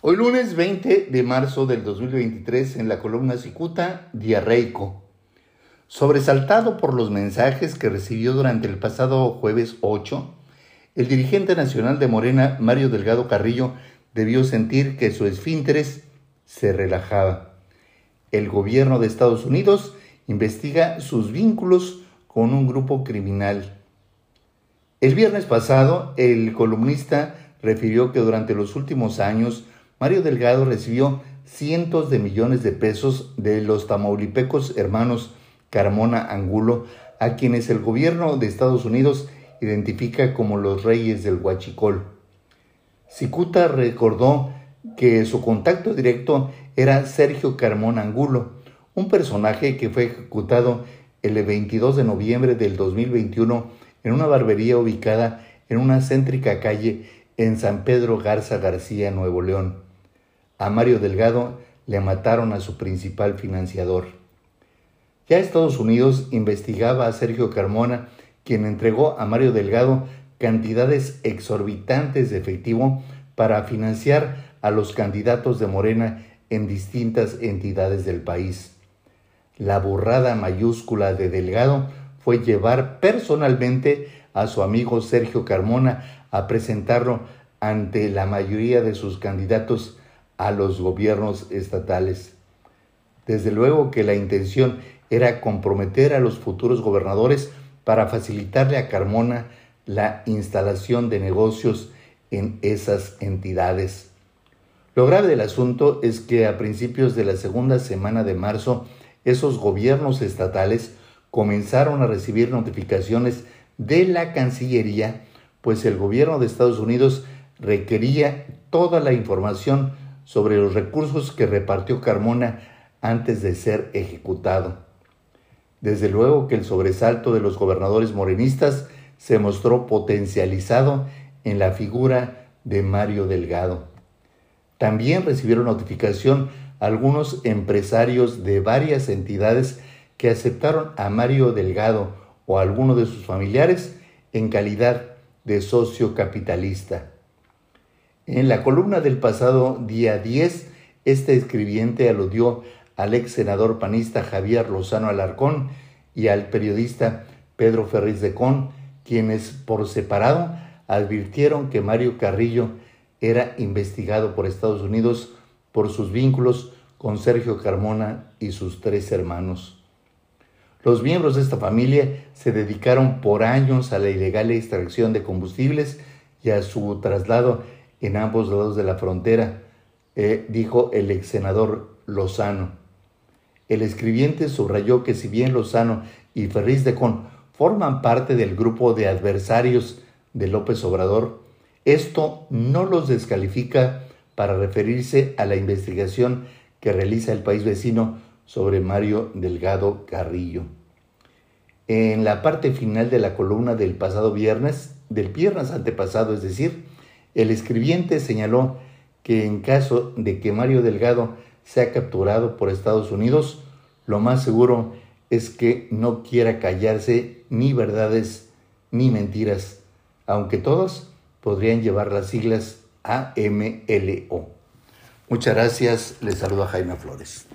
Hoy lunes 20 de marzo del 2023 en la columna Cicuta, diarreico. Sobresaltado por los mensajes que recibió durante el pasado jueves 8, el dirigente nacional de Morena, Mario Delgado Carrillo, debió sentir que su esfínteres se relajaba. El gobierno de Estados Unidos investiga sus vínculos con un grupo criminal. El viernes pasado, el columnista refirió que durante los últimos años Mario Delgado recibió cientos de millones de pesos de los tamaulipecos hermanos Carmona Angulo, a quienes el gobierno de Estados Unidos identifica como los reyes del huachicol. Cicuta recordó que su contacto directo era Sergio Carmona Angulo, un personaje que fue ejecutado el 22 de noviembre del 2021 en una barbería ubicada en una céntrica calle en San Pedro Garza García, Nuevo León a Mario Delgado le mataron a su principal financiador. Ya Estados Unidos investigaba a Sergio Carmona, quien entregó a Mario Delgado cantidades exorbitantes de efectivo para financiar a los candidatos de Morena en distintas entidades del país. La burrada mayúscula de Delgado fue llevar personalmente a su amigo Sergio Carmona a presentarlo ante la mayoría de sus candidatos a los gobiernos estatales. Desde luego que la intención era comprometer a los futuros gobernadores para facilitarle a Carmona la instalación de negocios en esas entidades. Lo grave del asunto es que a principios de la segunda semana de marzo, esos gobiernos estatales comenzaron a recibir notificaciones de la Cancillería, pues el gobierno de Estados Unidos requería toda la información sobre los recursos que repartió Carmona antes de ser ejecutado. Desde luego que el sobresalto de los gobernadores morenistas se mostró potencializado en la figura de Mario Delgado. También recibieron notificación algunos empresarios de varias entidades que aceptaron a Mario Delgado o a alguno de sus familiares en calidad de socio capitalista. En la columna del pasado día 10, este escribiente aludió al ex senador panista Javier Lozano Alarcón y al periodista Pedro Ferriz de Con, quienes por separado advirtieron que Mario Carrillo era investigado por Estados Unidos por sus vínculos con Sergio Carmona y sus tres hermanos. Los miembros de esta familia se dedicaron por años a la ilegal extracción de combustibles y a su traslado en ambos lados de la frontera, eh, dijo el ex senador Lozano. El escribiente subrayó que si bien Lozano y Ferriz de Con forman parte del grupo de adversarios de López Obrador, esto no los descalifica para referirse a la investigación que realiza el país vecino sobre Mario Delgado Carrillo. En la parte final de la columna del pasado viernes, del viernes antepasado, es decir, el escribiente señaló que en caso de que Mario Delgado sea capturado por Estados Unidos, lo más seguro es que no quiera callarse ni verdades ni mentiras, aunque todos podrían llevar las siglas AMLO. Muchas gracias, les saluda Jaime Flores.